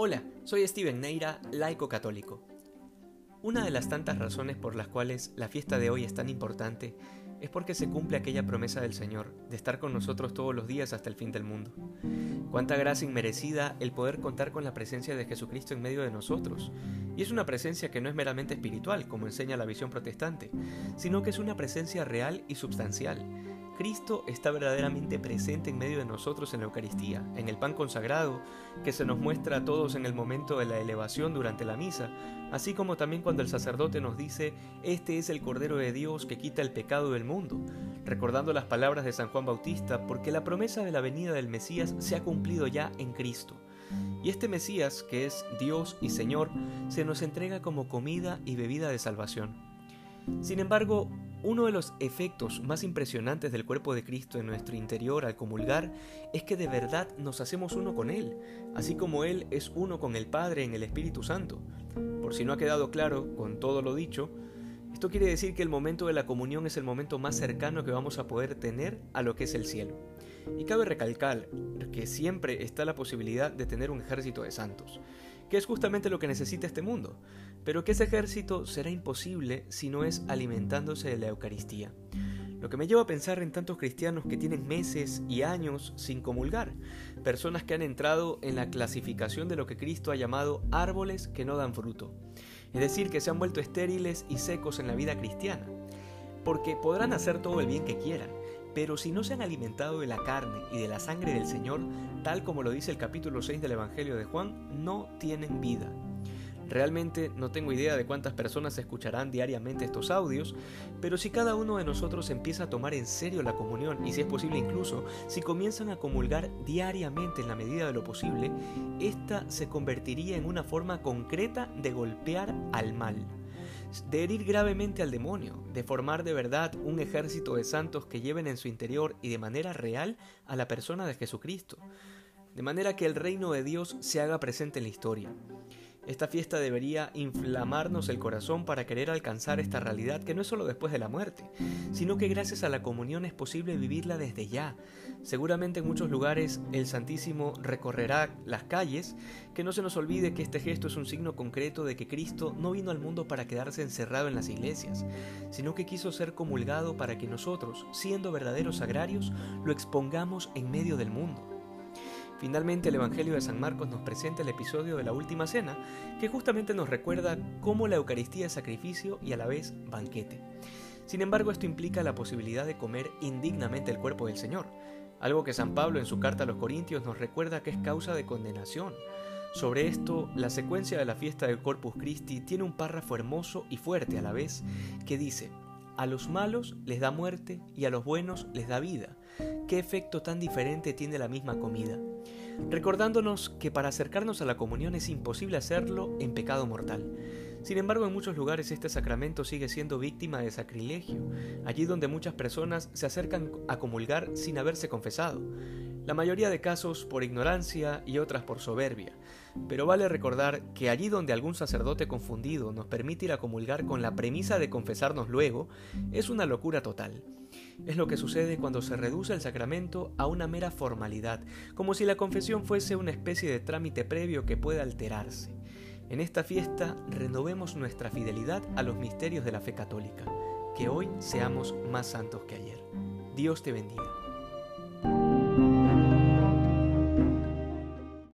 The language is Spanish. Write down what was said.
Hola, soy Steven Neira, laico católico. Una de las tantas razones por las cuales la fiesta de hoy es tan importante es porque se cumple aquella promesa del Señor de estar con nosotros todos los días hasta el fin del mundo. Cuánta gracia inmerecida el poder contar con la presencia de Jesucristo en medio de nosotros. Y es una presencia que no es meramente espiritual, como enseña la visión protestante, sino que es una presencia real y substancial Cristo está verdaderamente presente en medio de nosotros en la Eucaristía, en el pan consagrado, que se nos muestra a todos en el momento de la elevación durante la misa, así como también cuando el sacerdote nos dice, este es el Cordero de Dios que quita el pecado del mundo, recordando las palabras de San Juan Bautista, porque la promesa de la venida del Mesías se ha cumplido ya en Cristo. Y este Mesías, que es Dios y Señor, se nos entrega como comida y bebida de salvación. Sin embargo, uno de los efectos más impresionantes del cuerpo de Cristo en nuestro interior al comulgar es que de verdad nos hacemos uno con Él, así como Él es uno con el Padre en el Espíritu Santo. Por si no ha quedado claro con todo lo dicho, esto quiere decir que el momento de la comunión es el momento más cercano que vamos a poder tener a lo que es el cielo. Y cabe recalcar que siempre está la posibilidad de tener un ejército de santos que es justamente lo que necesita este mundo, pero que ese ejército será imposible si no es alimentándose de la Eucaristía. Lo que me lleva a pensar en tantos cristianos que tienen meses y años sin comulgar, personas que han entrado en la clasificación de lo que Cristo ha llamado árboles que no dan fruto, es decir, que se han vuelto estériles y secos en la vida cristiana, porque podrán hacer todo el bien que quieran, pero si no se han alimentado de la carne y de la sangre del Señor, tal como lo dice el capítulo 6 del Evangelio de Juan, no tienen vida. Realmente no tengo idea de cuántas personas escucharán diariamente estos audios, pero si cada uno de nosotros empieza a tomar en serio la comunión y si es posible incluso si comienzan a comulgar diariamente en la medida de lo posible, esta se convertiría en una forma concreta de golpear al mal de herir gravemente al demonio, de formar de verdad un ejército de santos que lleven en su interior y de manera real a la persona de Jesucristo, de manera que el reino de Dios se haga presente en la historia. Esta fiesta debería inflamarnos el corazón para querer alcanzar esta realidad que no es solo después de la muerte, sino que gracias a la comunión es posible vivirla desde ya. Seguramente en muchos lugares el Santísimo recorrerá las calles, que no se nos olvide que este gesto es un signo concreto de que Cristo no vino al mundo para quedarse encerrado en las iglesias, sino que quiso ser comulgado para que nosotros, siendo verdaderos agrarios, lo expongamos en medio del mundo. Finalmente el Evangelio de San Marcos nos presenta el episodio de la Última Cena, que justamente nos recuerda cómo la Eucaristía es sacrificio y a la vez banquete. Sin embargo, esto implica la posibilidad de comer indignamente el cuerpo del Señor, algo que San Pablo en su carta a los Corintios nos recuerda que es causa de condenación. Sobre esto, la secuencia de la fiesta del Corpus Christi tiene un párrafo hermoso y fuerte a la vez, que dice, a los malos les da muerte y a los buenos les da vida. ¿Qué efecto tan diferente tiene la misma comida? Recordándonos que para acercarnos a la comunión es imposible hacerlo en pecado mortal. Sin embargo, en muchos lugares este sacramento sigue siendo víctima de sacrilegio, allí donde muchas personas se acercan a comulgar sin haberse confesado la mayoría de casos por ignorancia y otras por soberbia, pero vale recordar que allí donde algún sacerdote confundido nos permite ir a comulgar con la premisa de confesarnos luego, es una locura total. Es lo que sucede cuando se reduce el sacramento a una mera formalidad, como si la confesión fuese una especie de trámite previo que pueda alterarse. En esta fiesta renovemos nuestra fidelidad a los misterios de la fe católica, que hoy seamos más santos que ayer. Dios te bendiga.